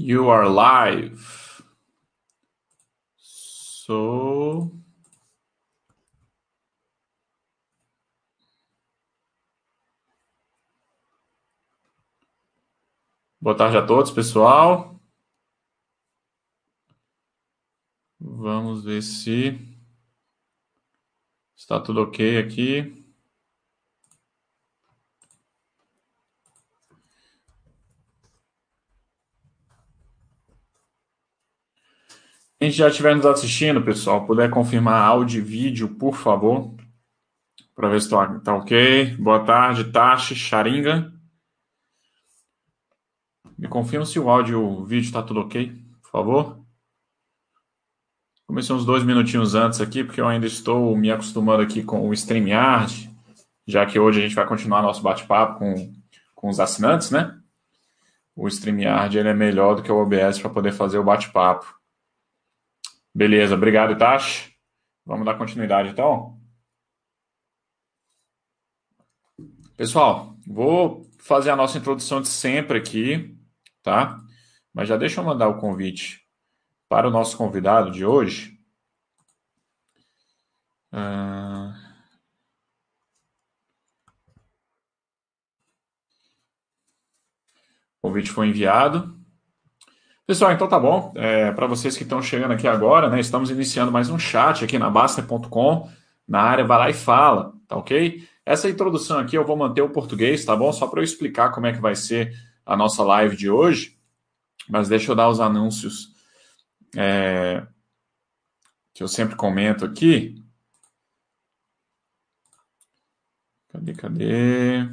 You are live. So. Boa tarde a todos, pessoal. Vamos ver se está tudo ok aqui. Quem já estiver nos assistindo, pessoal, puder confirmar áudio e vídeo, por favor, para ver se está tá ok. Boa tarde, Tashi, Sharinga. Me confirma se o áudio e o vídeo está tudo ok, por favor. Comecei uns dois minutinhos antes aqui, porque eu ainda estou me acostumando aqui com o StreamYard, já que hoje a gente vai continuar nosso bate-papo com, com os assinantes, né? O StreamYard ele é melhor do que o OBS para poder fazer o bate-papo. Beleza, obrigado, Itachi. Vamos dar continuidade então. Pessoal, vou fazer a nossa introdução de sempre aqui, tá? Mas já deixa eu mandar o convite para o nosso convidado de hoje. Uh... O convite foi enviado. Pessoal, então tá bom. É, Para vocês que estão chegando aqui agora, né, estamos iniciando mais um chat aqui na Baster.com. Na área, vai lá e fala, tá ok? Essa introdução aqui eu vou manter o português, tá bom? Só para eu explicar como é que vai ser a nossa live de hoje. Mas deixa eu dar os anúncios é, que eu sempre comento aqui. Cadê, cadê?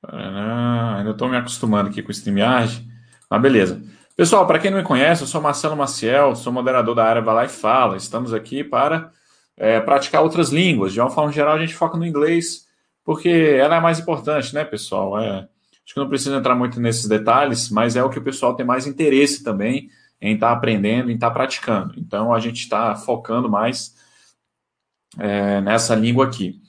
Paraná. Ainda estou me acostumando aqui com o StreamYard. Mas beleza. Pessoal, para quem não me conhece, eu sou Marcelo Maciel, sou moderador da área Vai Lá e Fala. Estamos aqui para é, praticar outras línguas. De uma forma geral, a gente foca no inglês, porque ela é mais importante, né, pessoal? É, acho que não precisa entrar muito nesses detalhes, mas é o que o pessoal tem mais interesse também em estar tá aprendendo, em estar tá praticando. Então, a gente está focando mais é, nessa língua aqui.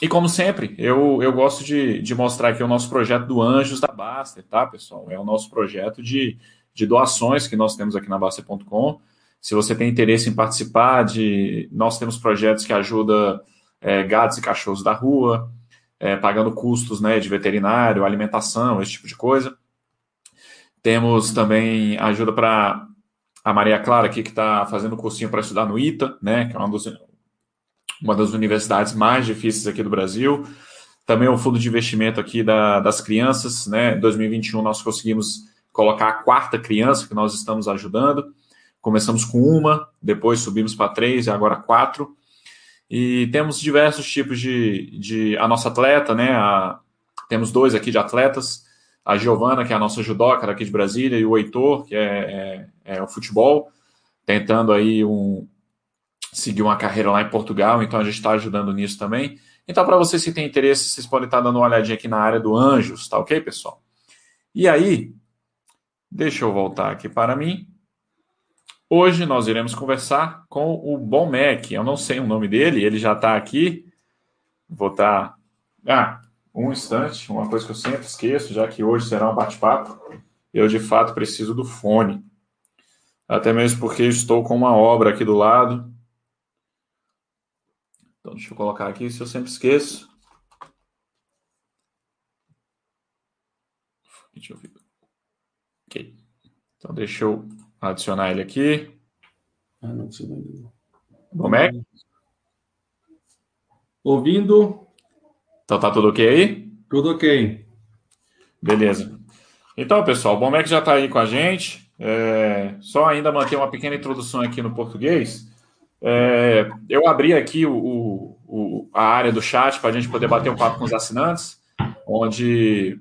E como sempre, eu, eu gosto de, de mostrar aqui o nosso projeto do Anjos da Baster, tá, pessoal? É o nosso projeto de, de doações que nós temos aqui na Baster.com. Se você tem interesse em participar de. Nós temos projetos que ajudam é, gatos e cachorros da rua, é, pagando custos né, de veterinário, alimentação, esse tipo de coisa. Temos também ajuda para a Maria Clara aqui, que está fazendo cursinho para estudar no ITA, né, que é uma dos, uma das universidades mais difíceis aqui do Brasil. Também o fundo de investimento aqui da, das crianças, né? Em 2021 nós conseguimos colocar a quarta criança que nós estamos ajudando. Começamos com uma, depois subimos para três e agora quatro. E temos diversos tipos de, de a nossa atleta, né? A, temos dois aqui de atletas, a Giovana, que é a nossa judoca daqui de Brasília, e o Heitor, que é, é, é o futebol, tentando aí um, seguir uma carreira lá em Portugal, então a gente está ajudando nisso também. Então, para vocês que têm interesse, vocês podem estar tá dando uma olhadinha aqui na área do Anjos, tá ok, pessoal? E aí, deixa eu voltar aqui para mim. Hoje nós iremos conversar com o Bom Mac. Eu não sei o nome dele, ele já está aqui. Vou estar. Tá... Ah, um instante, uma coisa que eu sempre esqueço, já que hoje será um bate-papo. Eu de fato preciso do fone. Até mesmo porque estou com uma obra aqui do lado então, deixa eu colocar aqui, se eu sempre esqueço. Deixa eu ver. Ok. Então, deixa eu adicionar ele aqui. Ah, não, você não. Como é? Ouvindo. Então, tá tudo ok aí? Tudo ok. Beleza. Então, pessoal, o Bomec já está aí com a gente. É, só ainda manter uma pequena introdução aqui no português. É, eu abri aqui o, o, a área do chat para a gente poder bater um papo com os assinantes, onde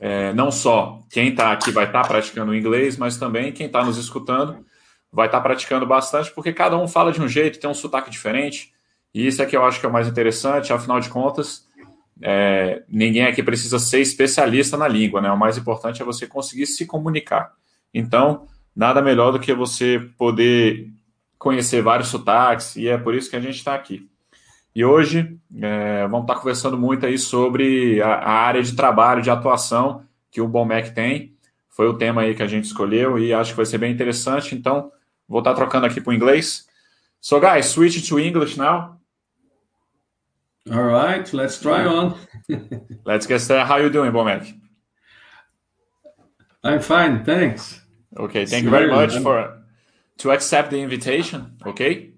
é, não só quem está aqui vai estar tá praticando inglês, mas também quem está nos escutando vai estar tá praticando bastante, porque cada um fala de um jeito, tem um sotaque diferente, e isso é que eu acho que é o mais interessante, afinal de contas, é, ninguém aqui precisa ser especialista na língua, né? O mais importante é você conseguir se comunicar. Então, nada melhor do que você poder conhecer vários sotaques, e é por isso que a gente está aqui. E hoje é, vamos estar tá conversando muito aí sobre a, a, área de trabalho, de atuação que o Bomec tem, Foi o tema aí que a gente escolheu e acho que vai ser bem interessante. Então, vou estar trocando aqui para o inglês. So, guys, switch to English now. All right, let's try on. let's get started. How you doing, Bomek? I'm fine, thanks. Okay, thank you very much for to accept the invitation. Okay.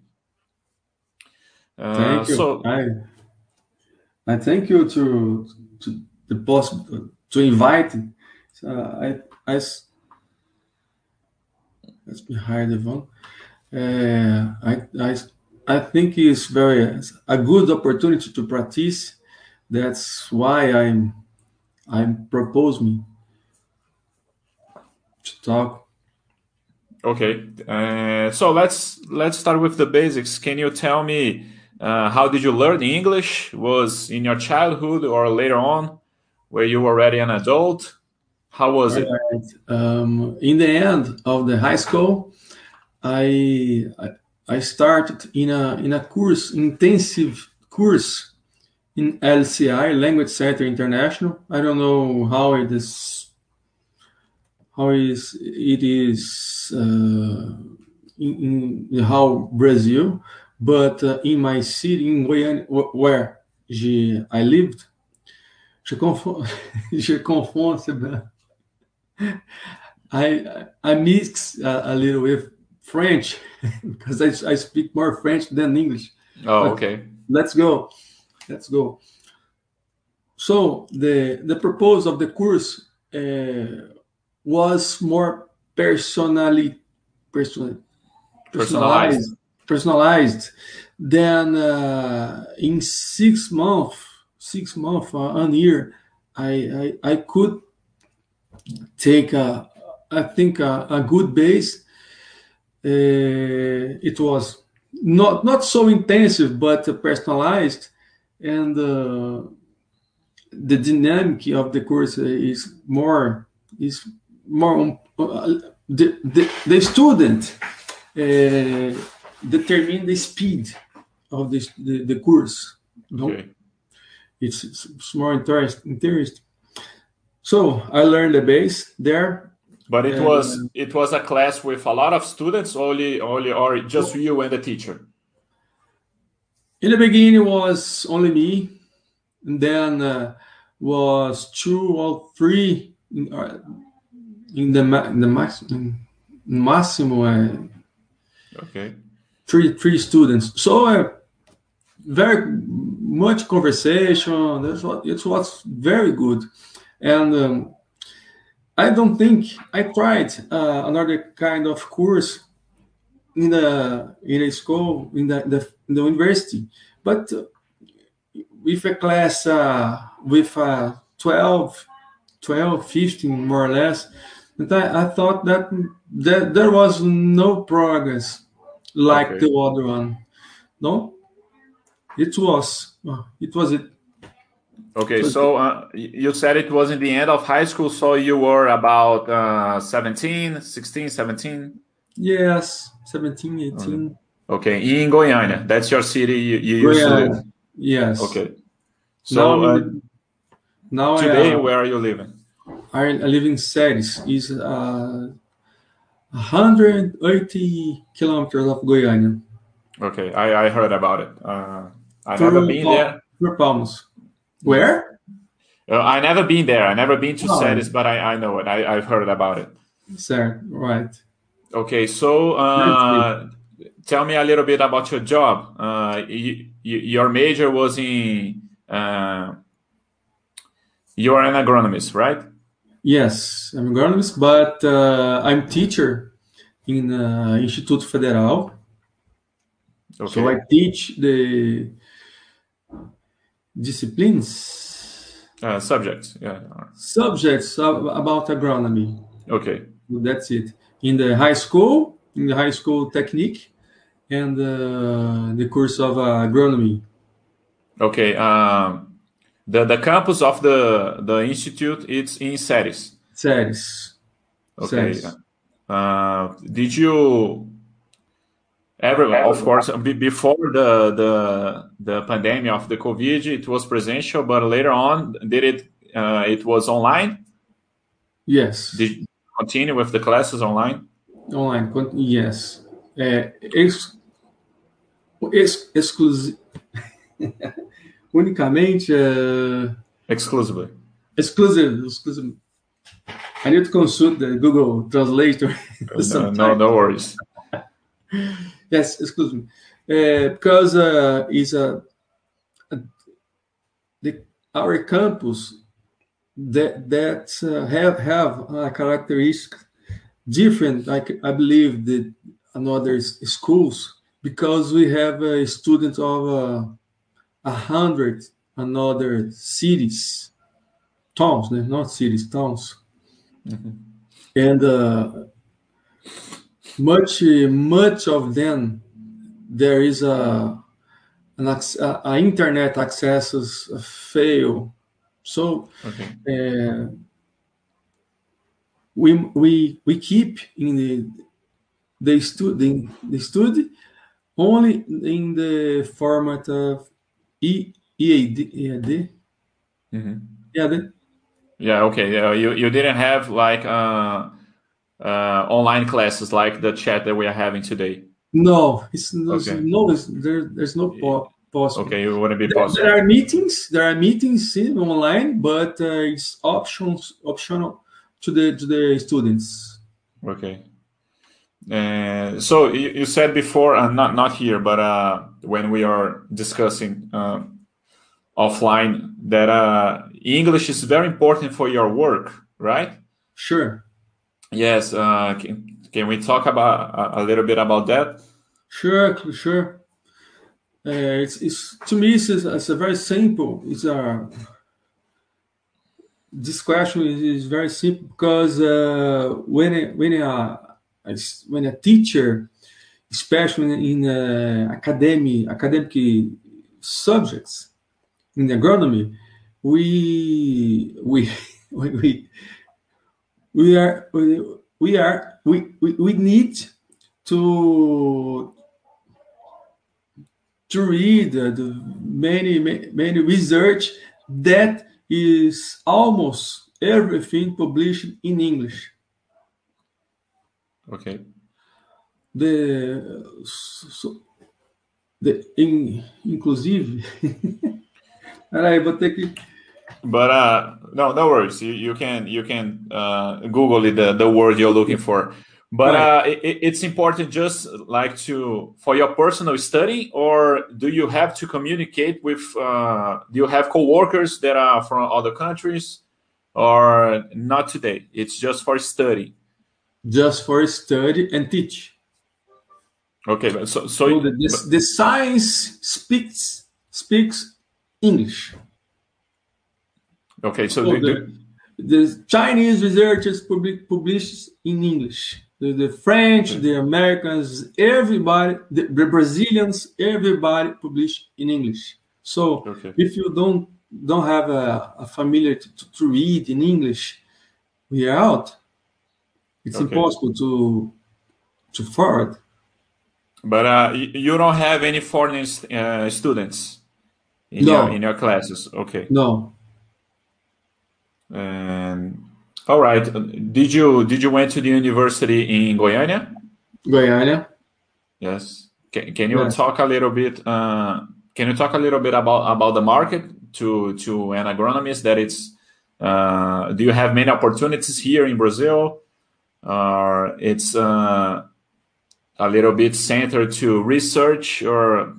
Uh, thank you. So, I, I thank you to to the boss to invite. Uh, I I let's be higher the Uh, I I I think it's very a good opportunity to practice. That's why I'm I'm proposing to talk. Okay, uh, so let's let's start with the basics. Can you tell me uh, how did you learn English? Was in your childhood or later on, were you already an adult? How was it? Um, in the end of the high school, I, I I started in a in a course intensive course in LCI Language Center International. I don't know how it is how is it is uh, in, in, how Brazil, but uh, in my city in Goiânia, where she, I lived, je confonds, je confonds, I I mix a, a little with French because I, I speak more French than English. Oh, but okay. Let's go. Let's go. So the the purpose of the course uh, was more personally, personally personalized. personalized than uh, in six months six months uh, one year I, I I could take a I think a, a good base. Uh, it was not not so intensive but personalized. And uh, the dynamic of the course is more is more uh, the, the, the student uh, determine the speed of this the, the course okay. it's, it's more interesting interest. So i learned the base there. But it was it was a class with a lot of students, only only or just you and the teacher. In the beginning, was only me, and then uh, was two or three uh, in the in the maximum maximum. Uh, okay. Three three students. So uh, very much conversation. That's what it was very good, and. Um, I don't think I tried uh, another kind of course in the in a school in the, the, in the university, but uh, with a class uh, with uh, 12, 12, 15 more or less, and I, I thought that, that there was no progress like okay. the other one. No, it was it was it Okay, so uh, you said it was in the end of high school, so you were about uh, 17, 16, 17? Yes, 17, 18. Okay, in Goiânia, that's your city you, you used to live? Yes. Okay. So now, uh, now today, I, where are you living? I, I live in Ceres, is uh, 180 kilometers of Goiânia. Okay, I, I heard about it. Uh, I've never been there. For Palmas. Where? Uh, I never been there. I never been to oh. Ceres, but I, I know it. I, I've heard about it. Sir, right. Okay, so uh, tell me a little bit about your job. Uh, you, you, your major was in. Uh, you are an agronomist, right? Yes, I'm agronomist, but uh, I'm teacher in uh, Instituto Federal. Okay. So I teach the disciplines. Uh, subjects yeah. Subjects about agronomy. Okay. That's it. In the high school in the high school technique and uh, the course of uh, agronomy. Okay um, the the campus of the the institute it's in Ceres Ceres okay Ceres. Uh, did you Every, of course, before the, the the pandemic of the COVID, it was presential, but later on, did it uh, it was online? Yes. Did, continue with the classes online? Online, yes. É, ex, ex, exclusivo. Unicamente. Uh, exclusively. Exclusive, exclusive. I need to consult the Google Translator. no, no, no worries. yes, excuse me. Uh, because uh, it's a, a the, our campus that that uh, have have a characteristic different, like I believe the another schools because we have a student of uh, a hundred another cities, towns, not cities, towns, mm-hmm. and uh, much much of them there is a an a, a internet accesses fail, so. Okay. Uh, we we we keep in the the study the study only in the format of e, EAD EAD. Mm-hmm. EAD. Yeah. Okay. Yeah. You you didn't have like uh, uh, online classes like the chat that we are having today. No, it's no, okay. no it's, there, there's no po- possible. Okay, it wouldn't be possible. There, there, are meetings. There are meetings online, but uh, it's options optional to the to the students. Okay. Uh, so you, said before, uh, not not here, but uh, when we are discussing uh, offline, that uh, English is very important for your work, right? Sure. Yes. Uh, can, can we talk about a, a little bit about that? Sure, sure. it's, it's to me, it's, it's a very simple. It's a this question is, is very simple because uh, when when a when a teacher, especially in uh, academic academic subjects in agronomy, we we we we are we, are we, we, we need to to read the many many research that is almost everything published in English. Okay. The so, the in, inclusive. Peraí, vou ter que. But uh, no, no worries. You, you can you can uh, Google it, the the word you're looking for. But right. uh, it, it's important just like to for your personal study, or do you have to communicate with? Uh, do you have coworkers that are from other countries, or not today? It's just for study. Just for study and teach. Okay, so so, so the, the, the science speaks speaks English. Okay, so, so the, the, the Chinese researchers public, publish in English the, the French, the Americans, everybody, the, the, Brazilians, everybody publish in English. So okay. if you don't don't have a, a familiar to, to, to, read in English, we are out. It's okay. impossible to to forward. But uh, you don't have any foreign uh, students in no. your in your classes, okay? No. And all right. Did you did you went to the university in Goiânia? Goiânia. Yes. Can, can you yes. talk a little bit? Uh, can you talk a little bit about about the market to to an agronomist? That it's. Uh, do you have many opportunities here in Brazil? Or it's uh, a little bit centered to research, or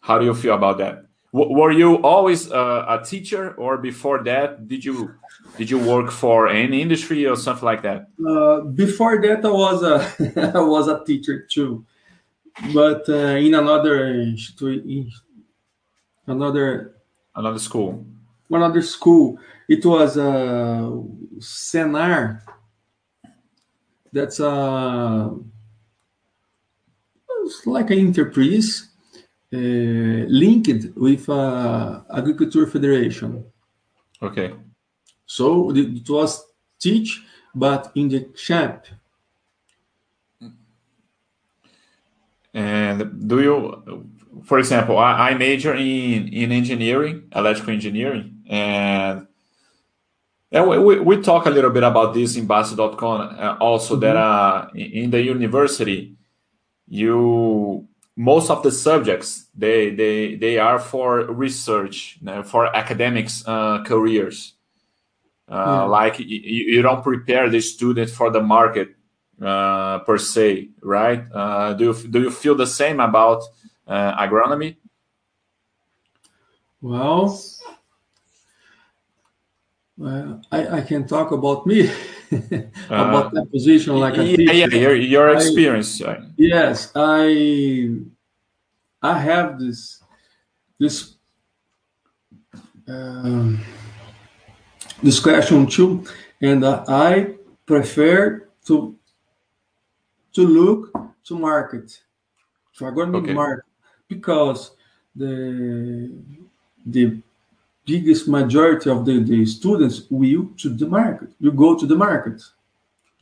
how do you feel about that? W- were you always uh, a teacher, or before that, did you did you work for any industry or something like that? Uh, before that, I was a I was a teacher too, but uh, in another another another school. Another school. It was a uh, Senar. That's a like an enterprise uh, linked with uh, Agriculture Federation. Okay. So it was teach, but in the camp. And do you, for example, I, I major in, in engineering, electrical engineering, and Yeah, we, we talk a little bit about this in Base.com uh, also mm-hmm. that uh, in the university, you most of the subjects they they they are for research for academics uh, careers uh, mm. like you, you, don't prepare the student for the market uh, per se right uh, do you, do you feel the same about uh, agronomy well well I, I can talk about me about that position like a yeah, yeah your, your experience I, yes i i have this this um, this question too and uh, i prefer to to look to market to agronomic okay. market because the the biggest majority of the, the students will to the market, will go to the market.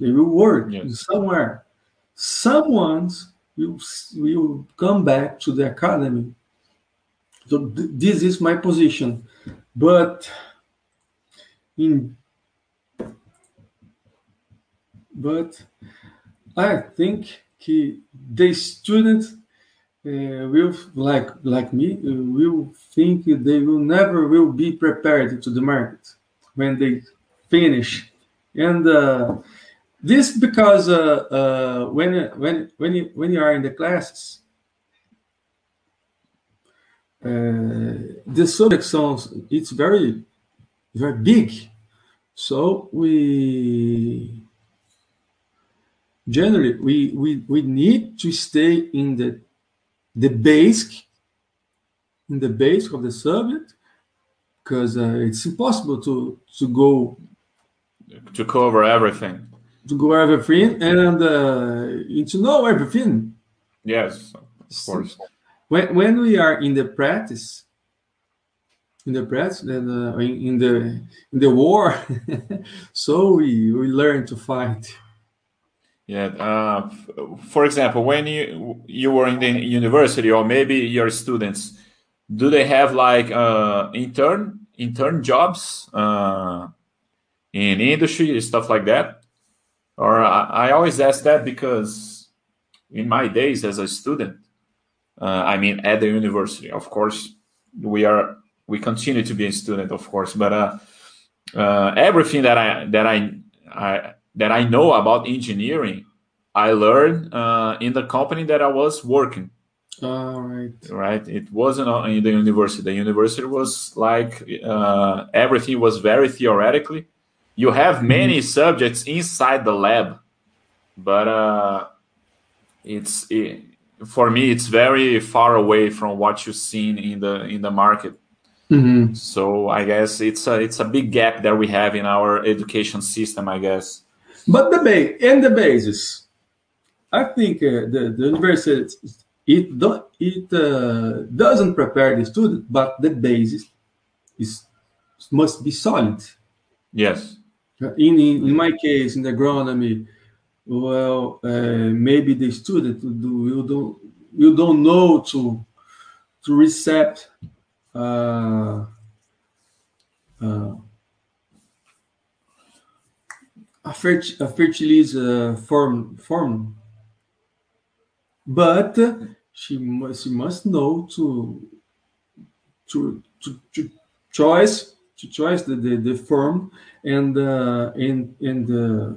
They will work yes. somewhere. Someone's will, will come back to the academy. So th- this is my position. But in but I think the students will like like me uh, will think they will never will be prepared to the market when they finish. And uh, this because uh, uh, when when when you when you are in the classes uh, the subject sounds it's very very big. So we generally we we, we need to stay in the the base in the base of the subject because uh, it's impossible to to go to cover everything. to go everything and uh, to know everything. Yes of course. when, when we are in the practice in the practice and uh, in, in the in the war so we we learn to fight yeah. Uh, for example, when you you were in the university, or maybe your students, do they have like uh, intern intern jobs uh, in industry stuff like that? Or I, I, always ask that because in my days as a student, uh, I mean at the university, of course, we are we continue to be a student, of course, but uh, uh, everything that I that I I that I know about engineering, I learned uh, in the company that I was working. All right. Right. It wasn't in the university. The university was like uh, everything was very theoretically. You have mm-hmm. many subjects inside the lab, but uh, it's it, for me it's very far away from what you've seen in the in the market. Mm-hmm. So I guess it's a it's a big gap that we have in our education system. I guess. But the base and the basis, I think uh, the, the university it do, it uh, doesn't prepare the student, but the basis is must be solid. Yes. Uh, in, in, in my case, in agronomy, well, uh, maybe the student do, you don't you don't know to to recept uh, uh, a, fert a fertilizer form, form, but she must, she must know to to to, to choice to choice the, the, the form and uh, and and uh,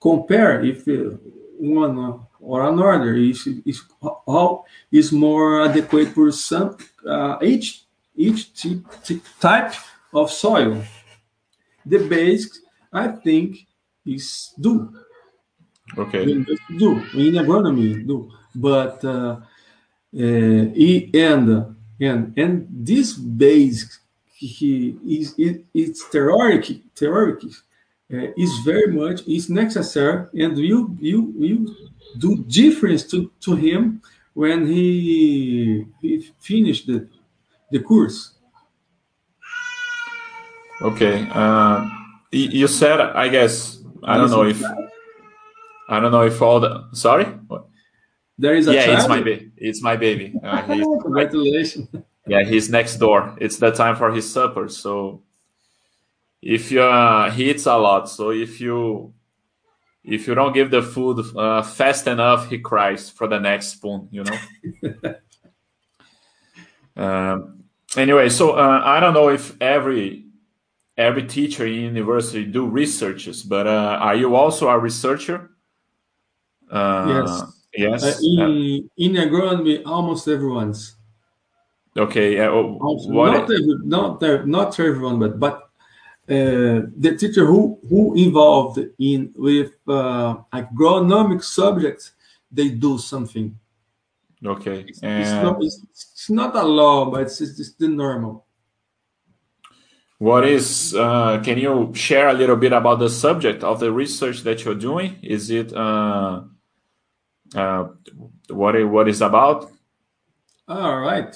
compare if uh, one or another is, is how is more adequate for some uh, each each type of soil. The basics, I think, is do. Okay. Do in agronomy do, but uh, uh, and and and this base he is it, it's theoretic theoretic uh, is very much is necessary and you you you do difference to to him when he he finished the the course. Okay. Uh, you said, I guess, I don't know if I don't know if all the sorry. There is a yeah, child? it's my baby. It's my baby. Uh, Congratulations. Yeah, he's next door. It's the time for his supper, so if you uh, he eats a lot. So if you if you don't give the food uh, fast enough, he cries for the next spoon. You know. um, anyway, so uh, I don't know if every every teacher in university do researches, but uh, are you also a researcher? Uh, yes. Yes. Uh, in, in agronomy, almost everyone's. Okay. Uh, also, not, every, not, not everyone, but but uh, the teacher who who involved in with uh, agronomic subjects, they do something. Okay. It's, it's, not, it's, it's not a law, but it's, it's the normal. What is? Uh, can you share a little bit about the subject of the research that you're doing? Is it uh, uh, what it, what is about? All right.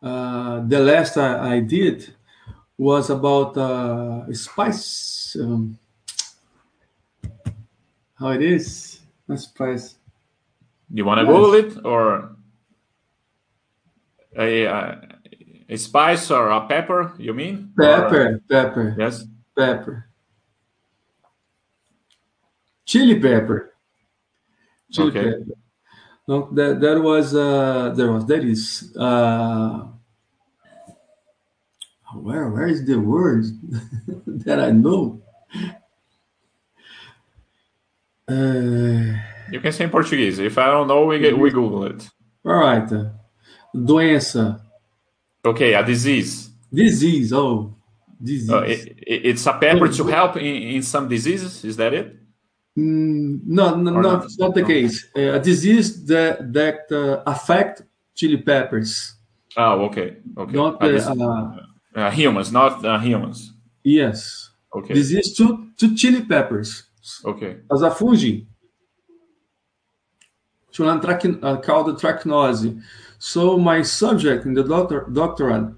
Uh, the last I, I, did was about uh, spice. Um, how it is? A spice. You want to yes. Google it or a, a, spice or a pepper? You mean pepper? Or, pepper. Yes. Pepper. Chili pepper. Chili okay. pepper. No, that that was uh, there was that is uh, where where is the word that I know? Uh, you can say in Portuguese. If I don't know, we get, we Google it. All right. Doença. Okay, a disease. Disease. Oh, disease. Uh, it, it's a pepper to help in, in some diseases. Is that it? Mm, no, no, no, not, not the no. case. Uh, a disease that that uh, affect chili peppers. Oh, okay, okay. Not uh, uh, humans, not uh, humans. Yes. Okay. Disease to to chili peppers. Okay. As a fungi. Chulantrachin, uh, called trachinose. So my subject in the doctor doctorate,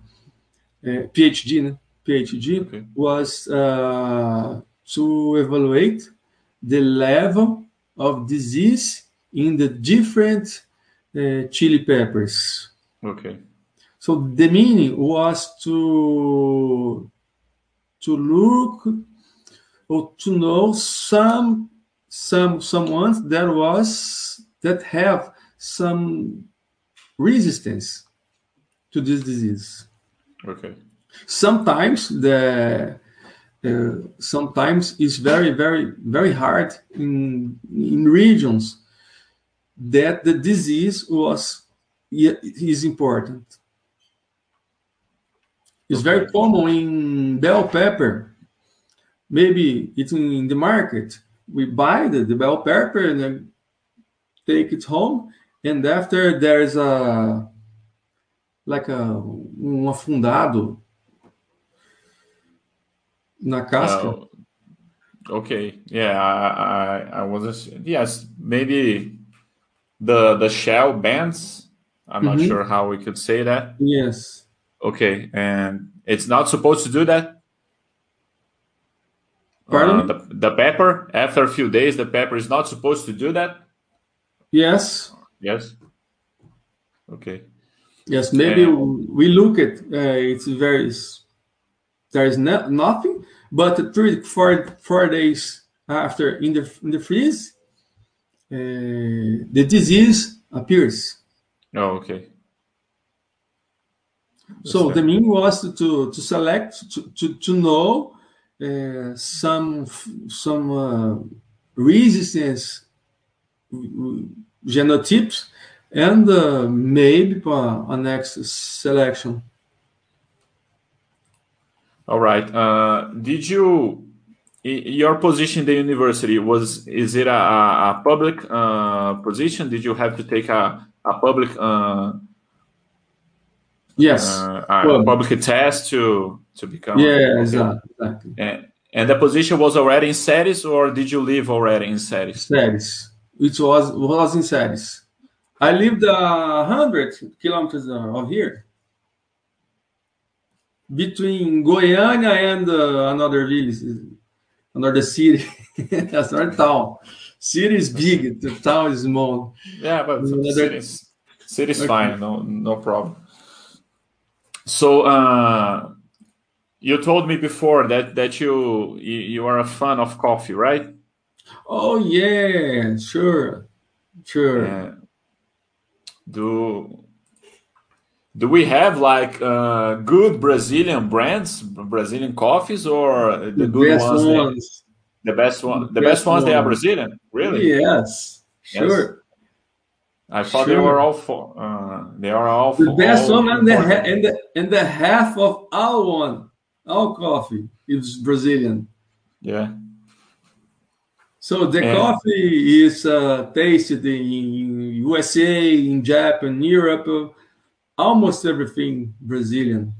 uh, PhD, PhD okay. was uh, to evaluate the level of disease in the different uh, chili peppers. Okay. So the meaning was to to look or to know some some someone that was that have some resistance to this disease. Okay. Sometimes the uh, sometimes it's very very very hard in in regions that the disease was is important it's okay. very common in bell pepper maybe it's in the market we buy the, the bell pepper and then take it home and after there's a like a um afundado na casca. Uh, okay, yeah, I, I, I was yes, maybe the the shell bends. I'm mm-hmm. not sure how we could say that. Yes. Okay, and it's not supposed to do that. Pardon? Uh, the, the pepper after a few days, the pepper is not supposed to do that. Yes. Yes. Okay. Yes, maybe and, we look at uh, it's very there is no, nothing, but three, four, four days after in the in the freeze, uh, the disease appears. Oh, okay. That's so the mean was to to select to to, to know uh, some some uh, resistance genotypes and uh, maybe a next selection. All right. Uh, did you your position in the university was is it a, a public uh, position? Did you have to take a a public uh, yes uh, a well, public test to to become yeah exactly and, and the position was already in Ceres or did you live already in Ceres? Ceres. It was was in Ceres. I lived a hundred kilometers of here between Goiânia and uh, another village, another city. That's not town. City is big, the town is small. Yeah, but another... city is okay. fine, no no problem. So uh, you told me before that that you you are a fan of coffee, right? Oh yeah, sure, sure. Uh, do do we have like uh, good Brazilian brands, Brazilian coffees, or the, the good best ones? ones. The best one, the, The best, best ones. They are. Brazilian, really? Yes, sure. I thought they were all for. Uh, they are all The best all one and the, and the and the half of our one, our coffee is Brazilian. Yeah. So the And- coffee is uh, tasted in USA, in Japan, Europe, uh, almost everything Brazilian.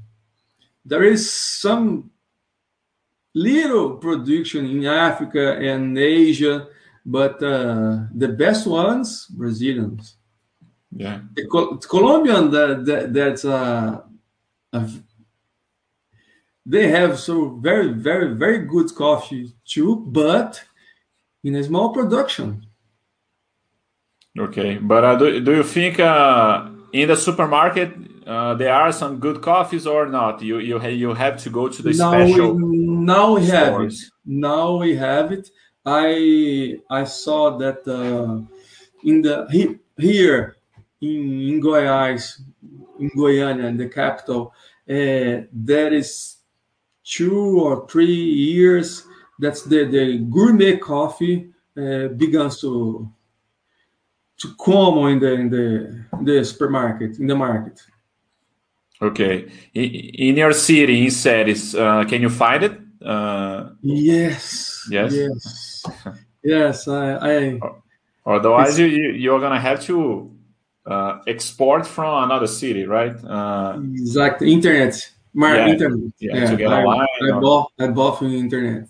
There is some little production in Africa and Asia, but uh, the best ones Brazilians. Yeah. The Col- Colombian that, that that's uh, a, they have so very very very good coffee too, but in a small production. Okay, but uh, do, do you think uh, in the supermarket uh, there are some good coffees or not? You you ha- you have to go to the now special. we, now we have it. Now we have it. I I saw that uh, in the he, here in, in Goiás, in Goiânia, in the capital, uh, there is two or three years that's the, the gourmet coffee uh, begins to to come in the in the the supermarket in the market. Okay, in, your city, in cities, uh, can you find it? Uh, Yes. Yes? Yes. yes. I, I otherwise, you, you you're gonna have to uh, export from another city, right? Uh, exactly internet. Mar- Yeah. internet. Yeah, to get I, I bought I bought from internet.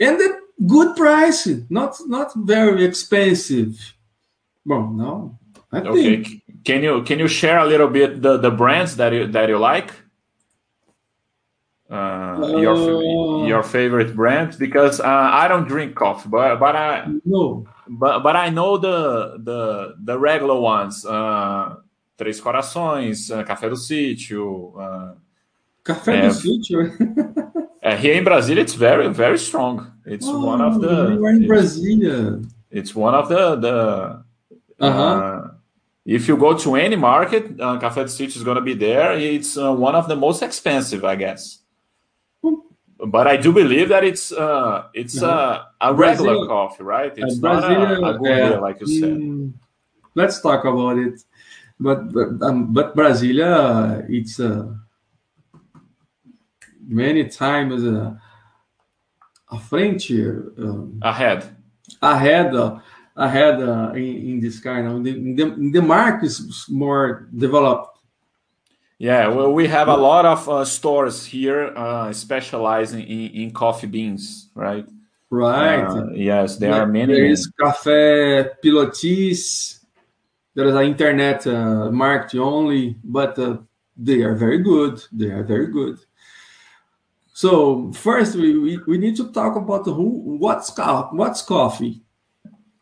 And the good price, not not very expensive. Well, no. I okay, think can you can you share a little bit the, the brands that you that you like? Uh, your Uh, your favorite brand because uh, I don't drink coffee, but but I no. but, but I know the the the regular ones. Uh, Três Corações, uh, Café do Sítio. Uh, Café do Sítio. uh, here in Brazil, it's very very strong. It's one of the. You are in it's- Brasília. It's one of the the. Uh-huh. uh, if you go to any market, uh, Café do Sítio is going to be there. It's uh, one of the most expensive, I guess. But I do believe that it's uh, it's uh, a regular Brazil- coffee, right? It's Uh, not a, a gourmet, uh, like you said. mm, let's talk about it. But but, um, but Brasilia, it's uh, many times uh, a French um, Ahead. ahead uh, ahead uh, in, in this kind of the, the the market is more developed. Yeah, well, we have a lot of uh, stores here uh, specializing in, in coffee beans, right? Right. Uh, yes, there are many. There is Café Pilotis. There is an internet uh, market only, but uh, they are very good. They are very good. So first, we, we, we need to talk about who what's co- what's coffee.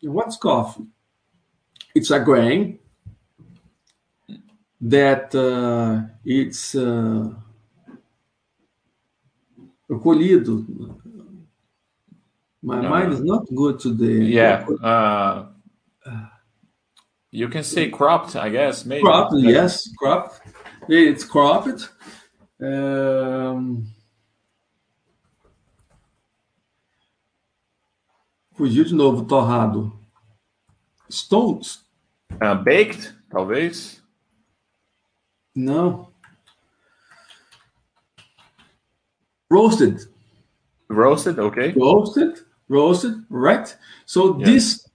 What's coffee? It's a grain that uh, it's uh, colhido. My No. mind is not good today. Yeah. Uh, you can say cropped, I guess. Maybe. Cropped, yes, cropped. It's cropped. Um, fugiu de novo, torrado. Stones? Uh, baked, talvez. Não. Roasted. Roasted, okay. roasted roasted right so Yeah. this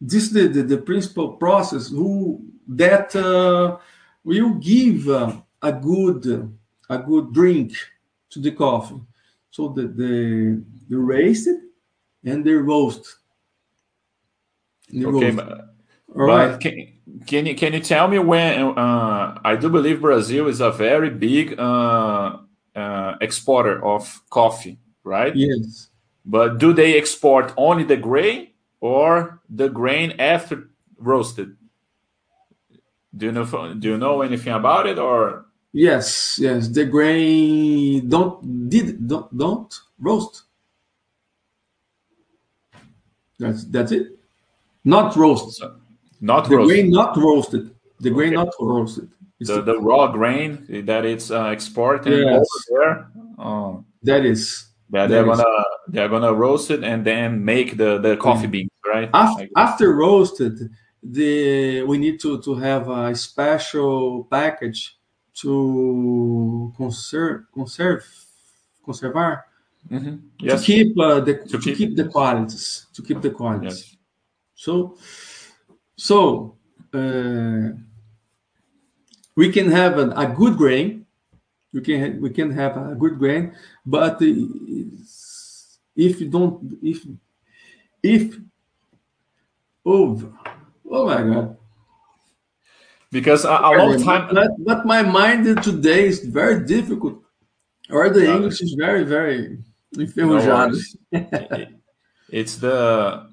this the, the the principal process who that uh, will give uh, a good a good drink to the coffee so the the the raised and the roast the Okay, roast. but, all right can, can you can you tell me when? Uh, I do believe Brazil is a very big uh, uh, exporter of coffee, right? yes But do they export only the grain or the grain after roasted? Do you know? Do you know anything about it, or Yes, yes. The grain don't did don't don't roast. That's that's it. Not roast. So, not the roasted. grain not roasted. The grain not roasted. It's The, the raw grain that it's uh, exported Yes. over there. Oh, that is yeah, they're is- gonna they're gonna roast it and then make the, the coffee beans, right? after, after roasted. The we need to to have a special package to conserve conserve conservar Mhm. to keep uh, the to, keep- keep, the qualities to keep the qualities. Yes. So, so uh, we can have an, a good grain. We can we can have a good grain, but if you don't, if if oh oh my god, Because a, a long time But, but my mind today is very difficult, or the. English is very very No enferrujado. worries. it's the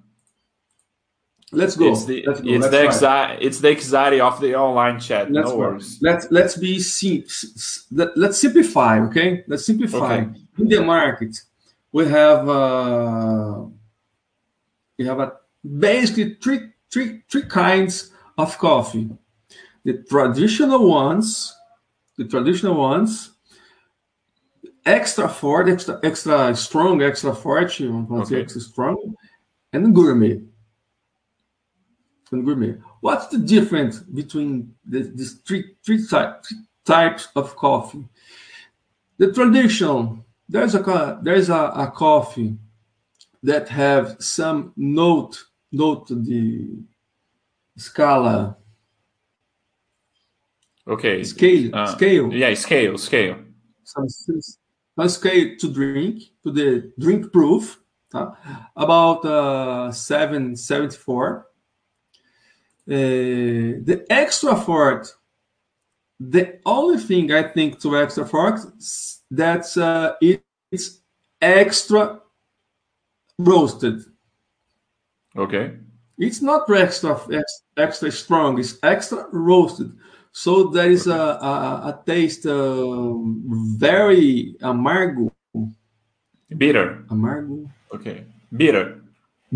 Let's go. it's the Let's go. it's Let's the anxiety it's the anxiety of the online chat. Let's no worries. Let's let's be sim- s- s- let, let's simplify. Okay, let's simplify. Okay. In the market, we have uh, we have a basically three three three kinds of coffee. The traditional ones, the traditional ones, extra forte, extra extra strong, extra forte, vamos dizer Okay. extra strong, and gourmet. And gourmet. What's the difference between the, these three, three, three types of coffee? The traditional, there's a there's a, a coffee that have some note note the scala Okay. scale Uh, scale Yeah, scale, scale. some, scale to drink to the drink proof tá? about uh, 774 uh, the extra fort the only thing i think to extra fort that's uh, it's extra roasted Okay. it's not extra extra strong it's extra roasted so there is a, a, a taste um, very amargo Bitter. amargo Okay. Bitter.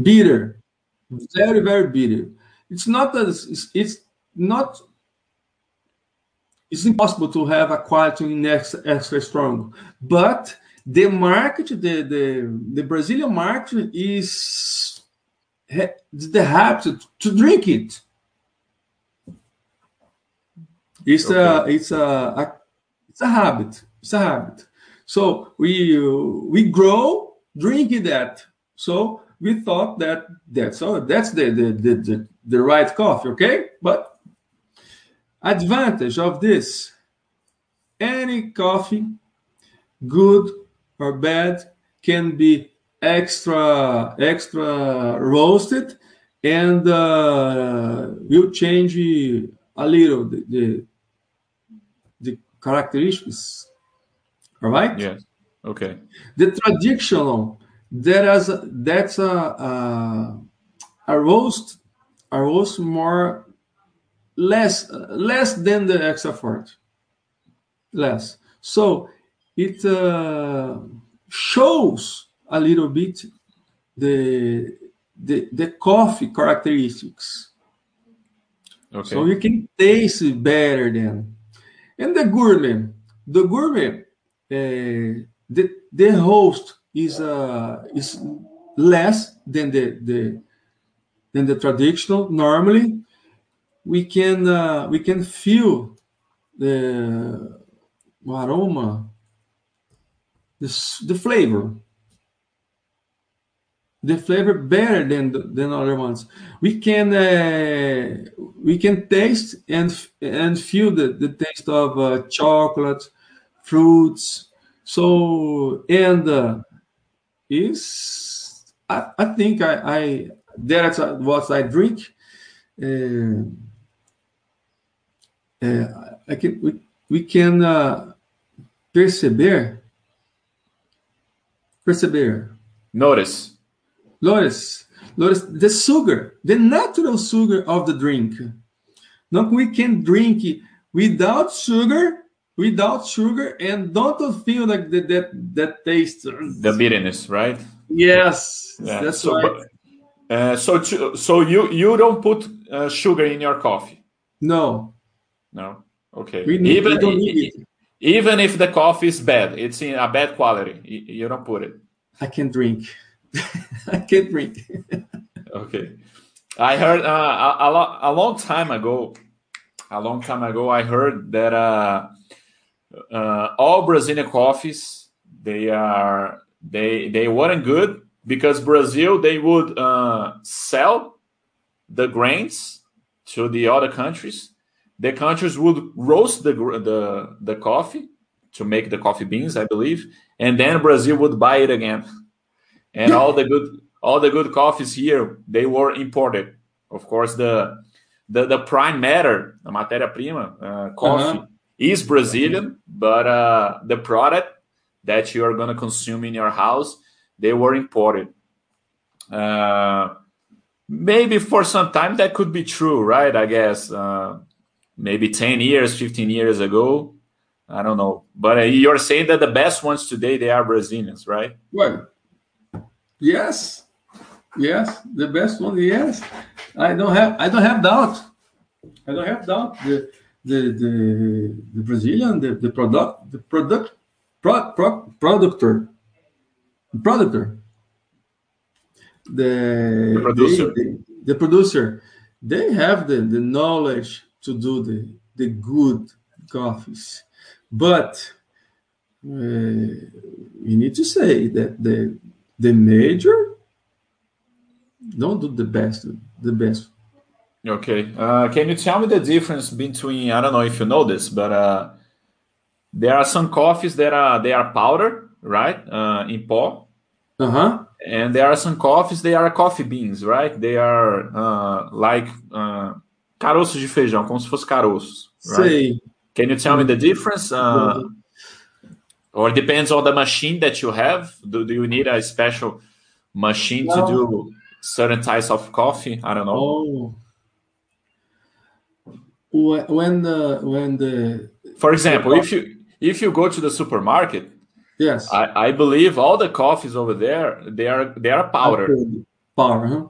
bitter very very bitter it's not that it's, it's not it's impossible to have a quality in extra, extra strong but the market the the, the brazilian market is the habit to drink it it's a it's a, a it's a habit. It's a habit. So we uh, we grow drinking that. So we thought that that's all that's the the, the the the right coffee okay? But advantage of this any coffee good or bad can be extra extra roasted and uh, will change a little the the characteristics all right Yes. Okay. the traditional there is that's a, a a roast a roast more less less than the extra fort less so it uh, shows a little bit the the, the coffee characteristics Okay. so you can taste it better then. And the gourmet, the gourmet, uh, the the host is uh, is less than the the than the traditional. Normally, we can uh, we can feel the aroma, the the flavor. The flavor better than than other ones. We can uh, we can taste and and feel the, the taste of uh, chocolate, fruits. So and uh, is I, I think I, I that's what I drink. Uh, uh, I can we, we can uh, perceber Notice. Loris, Loris, the sugar, the natural sugar of the drink. Now we can drink without sugar without sugar and don't feel like that that, that taste. The bitterness, right? Yes, yeah. that's so, right. Uh, so, so you you don't put uh, sugar in your coffee? No. No. Okay. We need, even we even if the coffee is bad, it's in a bad quality. You don't put it. I can drink. I can't drink. okay. I heard uh, a, a, a, long time ago. A long time ago, I heard that uh, uh, all Brazilian coffees they are they they weren't good because Brazil they would uh, sell the grains to the other countries. The countries would roast the the the coffee to make the coffee beans, I believe, and then Brazil would buy it again. And all the good all the good coffees here they were imported. Of course, the the, the prime matter, the matéria prima, uh, coffee uh-huh. is Brazilian, but uh, the product that you are going to consume in your house they were imported. Uh, maybe for some time that could be true, right? I guess uh, maybe 10 years, 15 years ago. I don't know. But uh, you're saying that the best ones today, they are Brazilians, right? Well, yes. Yes, the best one, yes. I don't have I don't have doubt. I don't have doubt. The the the, the Brazilian, the, the product the product pro, pro, productor producer, the, the producer, they, the, producer, they have the, the knowledge to do the, the good coffees. But uh, we need to say that the the major don't do the best the best okay uh, can you tell me the difference between i don't know if you know this but uh, there are some coffees that are they are powder right uh, in pot uh-huh. And there are some coffees, they are coffee beans, right? They are uh, like uh, caroços de feijão, como se fosse caroços. Right? Sei. Can you tell me the difference? Uh, or it depends on the machine that you have. Do, do you need a special machine to do certain types of coffee? I don't know. Oh. When the when the for example, if you if you go to the supermarket Yes. I, I believe all the coffees over there they are they are powder. Powder, huh?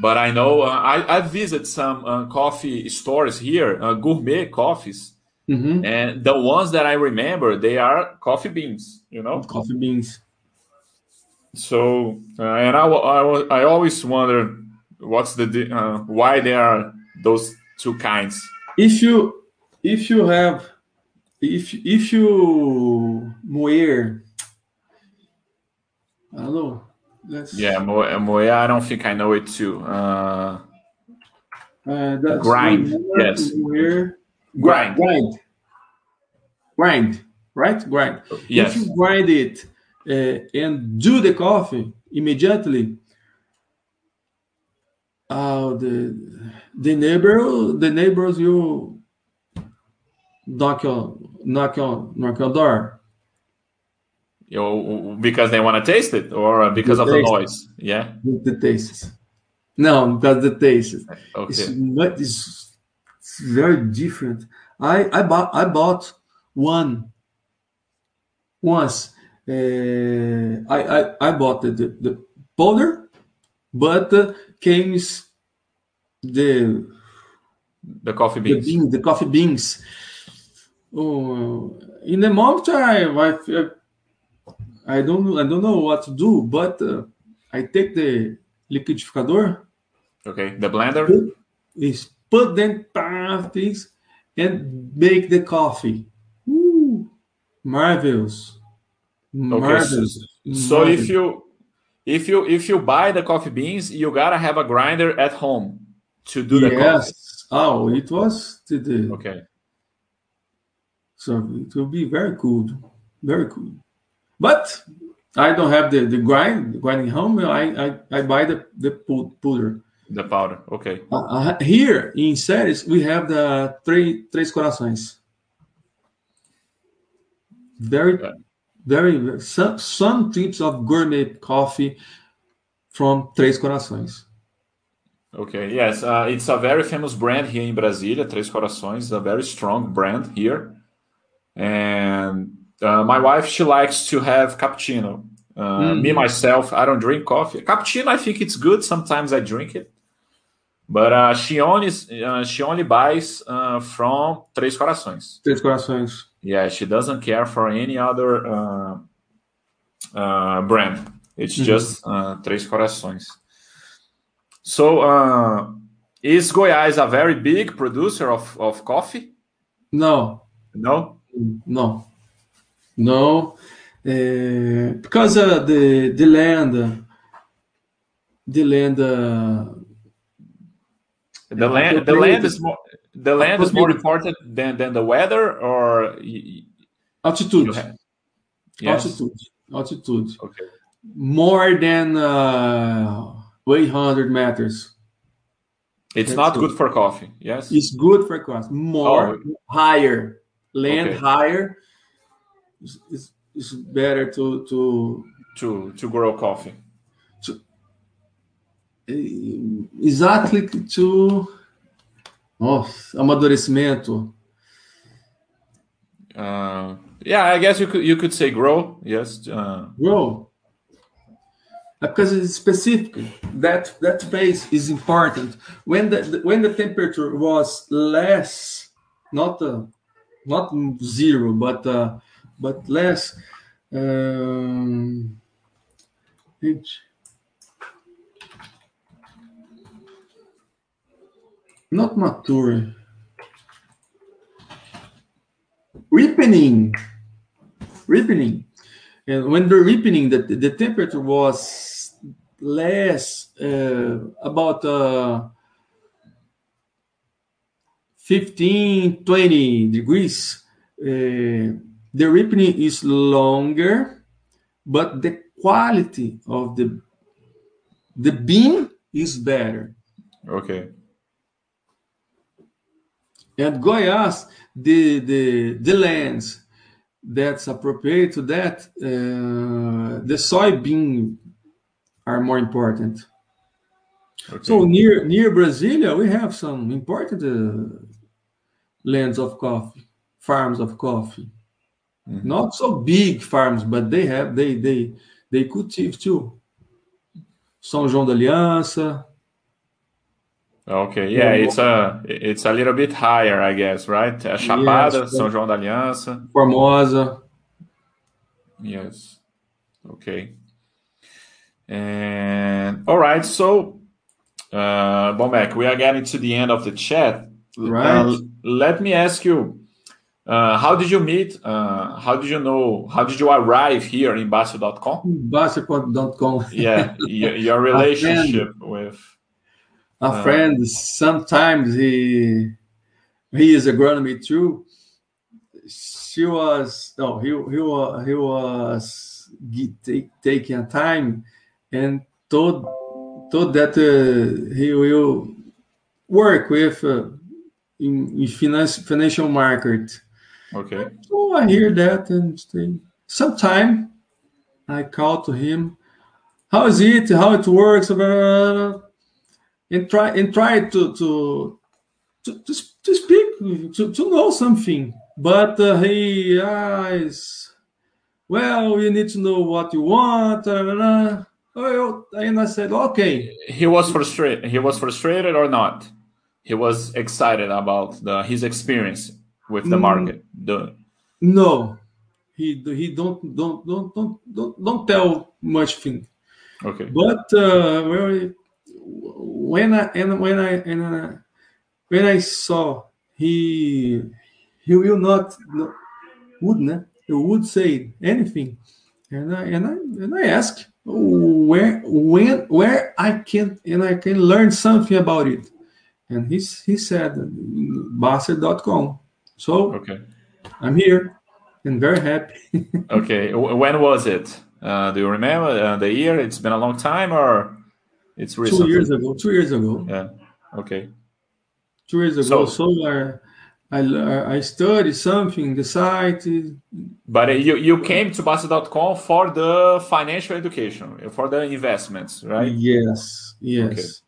But I know uh, I I visit some uh, coffee stores here, uh, gourmet coffees, mm-hmm. and the ones that I remember they are coffee beans. You know, coffee beans. So uh, and I, I I always wonder what's the uh, why there are those two kinds. If you if you have if if you moer, I don't know. Let's, yeah, moer, moer. I don't think I know it too. Uh, uh, grind. Yes. Moer, grind. Grind. Grind. Right. Grind. Yes. If you grind it uh, and do the coffee immediately, uh, the the neighbor the neighbors you knock your knock on knock on door. You because they want to taste it, or because the of taste. the noise? Yeah, the taste. No, because the taste. Okay. It's, it's, it's very different. I I bought I bought one once. Uh, I, I I bought the, the, the powder, but uh, came the the coffee beans. The, bean, the coffee beans Oh, in the moment, I, I, I don't I don't know what to do, but uh, I take the liquidificador. Okay, the blender. Put, is put them things and make the coffee. Ooh, marvelous. Marvelous. Okay, so, so if you if you if you buy the coffee beans, you gotta have a grinder at home to do the yes. coffee. Oh, it was the okay. So it will be very cool, very cool. But I don't have the, the grind grinding home. I, I, I buy the the powder. The powder, okay. Uh, uh, here in Ceres, we have the three Três Corações. Very, very, some, some types of gourmet coffee from Três Corações. Okay, yes, uh, it's a very famous brand here in Brasília. Três Corações, a very strong brand here. and uh, my wife she likes to have cappuccino. Uh, Me myself, I don't drink coffee. Cappuccino, I think it's good. Sometimes I drink it, but uh, she only uh, she only buys uh, from Três Corações. Três Corações. Yeah, she doesn't care for any other uh, uh, brand. It's just uh, Três Corações. So, uh, is Goiás a very big producer of, of coffee? No, No. no, no, uh, because uh, the the land, the land, uh, The land, the land is more, the land is more important than, than the weather, or altitude, have? Yes. altitude, altitude, Okay. more than uh, 800 meters. It's That's not it. good for coffee. Yes. It's good for cost. More higher land Okay. higher it's, is better to to to to grow coffee. Eh, exactly to nossa, amadurecimento. Uh, yeah, I guess you could you could say grow. Yes. Uh, Grow. Because it's specific. That that phase is important. When the when the temperature was less, not uh, not zero, but uh, but less. Um, it- not mature. Ripening. Ripening. And when the ripening, the, the temperature was less, uh, about uh, 15, 20 degrees, uh, the ripening is longer, but the quality of the the bean is better. okay. At Goiás, the the the lands that's appropriate to that, uh, the soybean are more important. okay. So near near Brasilia, we have some important uh, lands of coffee, farms of coffee. Mhm. Not so big farms, but they have they they they cultive too. São João da Aliança, Okay, yeah, it's a it's a little bit higher, I guess, right? A Chapada, Yes. São João da Aliança. Formosa. Yes. Okay. And all right, so uh Bonmec, we are getting to the end of the chat. Right. Uh, let me ask you, uh, how did you meet? Uh, how did you know? How did you arrive here in Bastter.com? Basseport.com. Yeah, your, your relationship with. A Uh, friend sometimes he he is agronomy too. She was no he he was he was take, taking a time and told told that uh, he will work with uh, in, in finance, financial market. Okay. Oh, i hear that and sometime i call to him how is it? How it works? Blah, blah, blah, and try and try to to to, to, speak to, to know something but uh, he is well you need to know what you want uh. Oh, and i said okay He was frustrated. He was frustrated or not? He was excited about the his experience with the Mm. market. The no he he don't don't don't don't don't, don't tell much thing okay. But uh, well, when I and when I and uh, when I saw he he will not would not he would say anything, and I and I and I ask where when where I can and I can learn something about it, and he he said Bastter.com. So Okay. I'm here and very happy. Okay. When was it? Uh, do you remember uh, the year? It's been a long time, or it's recent. two years ago. Two years ago. Yeah. Okay. two years ago. So- So, uh, I I studied something in the site. But you you came to Bastter.com for the financial education, for the investments, right? Yes, yes.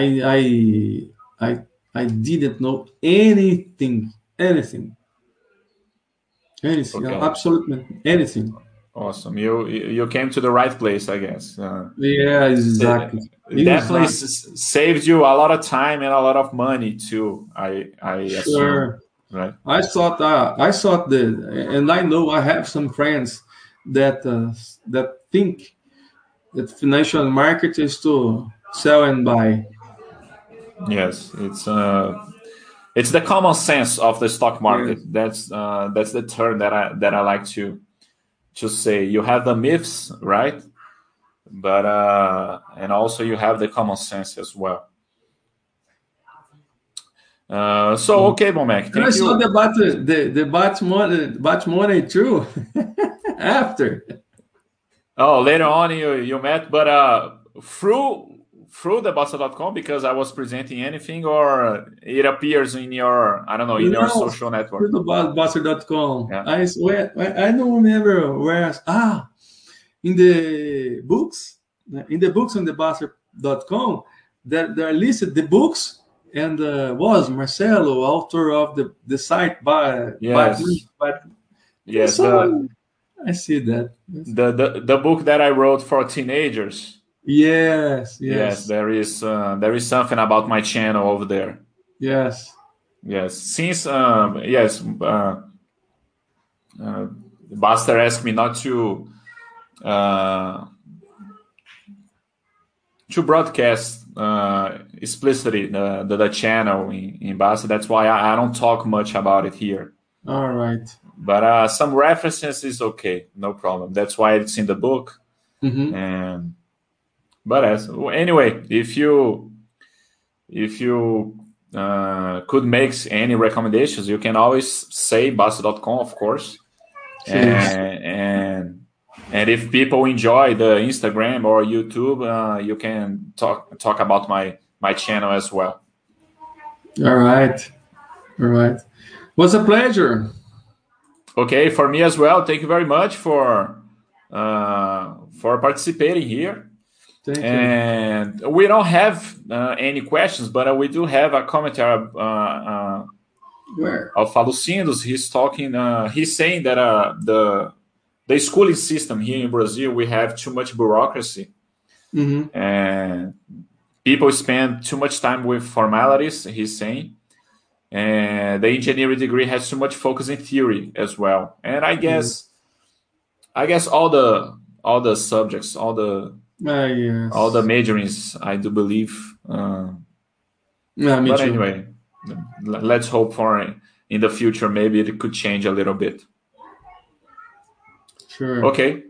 I I I I didn't know anything, anything, Anything, okay. absolutely anything. Awesome. You you came to the right place, I guess. Uh, yeah, exactly. It definitely exactly. saved you a lot of time and a lot of money too. I I sure. assume. Right. I thought uh, I thought that, and I know I have some friends that uh, that think that financial market is to sell and buy. Yes, it's uh, it's the common sense of the stock market. Yes. That's uh, that's the term that I that I like to to say you have the myths, right? But uh, and also you have the common sense as well. Uh, so mm-hmm. okay, Bonmec. Thank I saw the bat the the bat money bat money too after. Oh, later on you you met, but uh, through through the Bastter.com because I was presenting anything, or it appears in your I don't know in no, your social network. Through the Bastter.com. Yeah. I swear I don't remember where. Ah, in the books, in the books on the Bastter.com, that there are listed the books and uh, was Marcelo, author of the the site by yes. by, by yes. So, I see that. The, the the book that I wrote for teenagers Yes, yes, yes. There is uh, there is something about my channel over there. Yes, yes. Since um, yes, uh, uh, Bastter asked me not to uh, to broadcast uh, explicitly the, the, the channel in, in Bastter. That's why I, I, don't talk much about it here. All right. But uh, some references is okay, no problem. That's why it's in the book. Mm-hmm. And but anyway, if you if you uh, could make any recommendations, you can always say Bastter.com, of course. And, and, and if people enjoy the Instagram or YouTube, uh, you can talk talk about my my channel as well. All right, all right. Was a pleasure. Okay, for me as well. Thank you very much for uh, for participating here. Thank and you. we don't have uh, any questions, but uh, we do have a commentary uh, uh Where? of Falucindos. He's talking. Uh, he's saying that uh, the the schooling system here in Brazil we have too much bureaucracy, mm-hmm. and people spend too much time with formalities. He's saying, and the engineering degree has too much focus in theory as well. And I guess, mm-hmm. I guess all the all the subjects, all the uh, yes. All the majorings, I do believe. Uh, yeah, me but too. anyway, let's hope for in the future maybe it could change a little bit. Sure. Okay.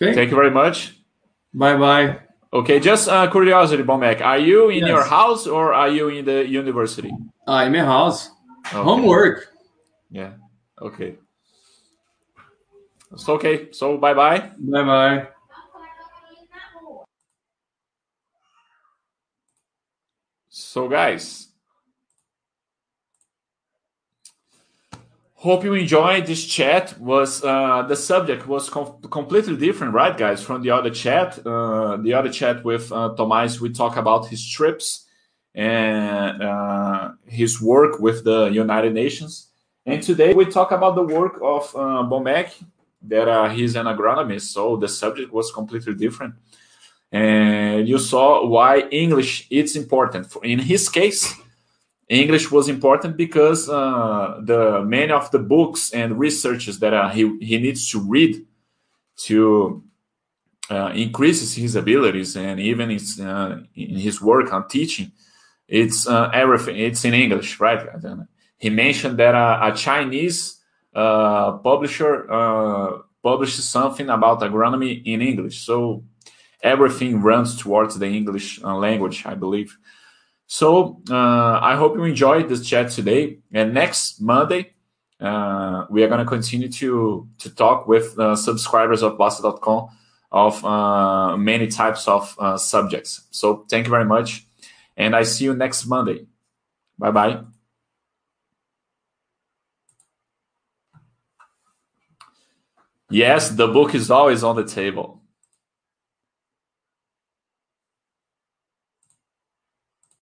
okay. Thank you very much. Bye bye. Okay, just uh, curiosity, Bonmec. Are you in yes. your house or are you in the university? I'm in house. Okay. Homework. Yeah. Okay. So okay. So bye bye. Bye bye. So, guys, hope you enjoyed this chat. Was uh, the subject was com- completely different, right, guys, from the other chat? Uh, the other chat with uh, Tomás, we talk about his trips and uh, his work with the United Nations. And today we talk about the work of uh, Bonmec, that uh, he's an agronomist. So the subject was completely different and you saw why English it's important. In his case, English was important because uh, the many of the books and researches that uh, he he needs to read to uh, increases his abilities and even his, uh, in his work on teaching, it's uh, everything. It's in English, right? He mentioned that a Chinese uh, publisher published something about agronomy in English, so everything runs towards the English uh, language, I believe. So uh, I hope you enjoyed this chat today. And next Monday, uh, we are going to continue to to talk with uh, subscribers of Bastter.com of uh, many types of uh, subjects. So thank you very much, and I see you next Monday. Bye bye. Yes, the book is always on the table.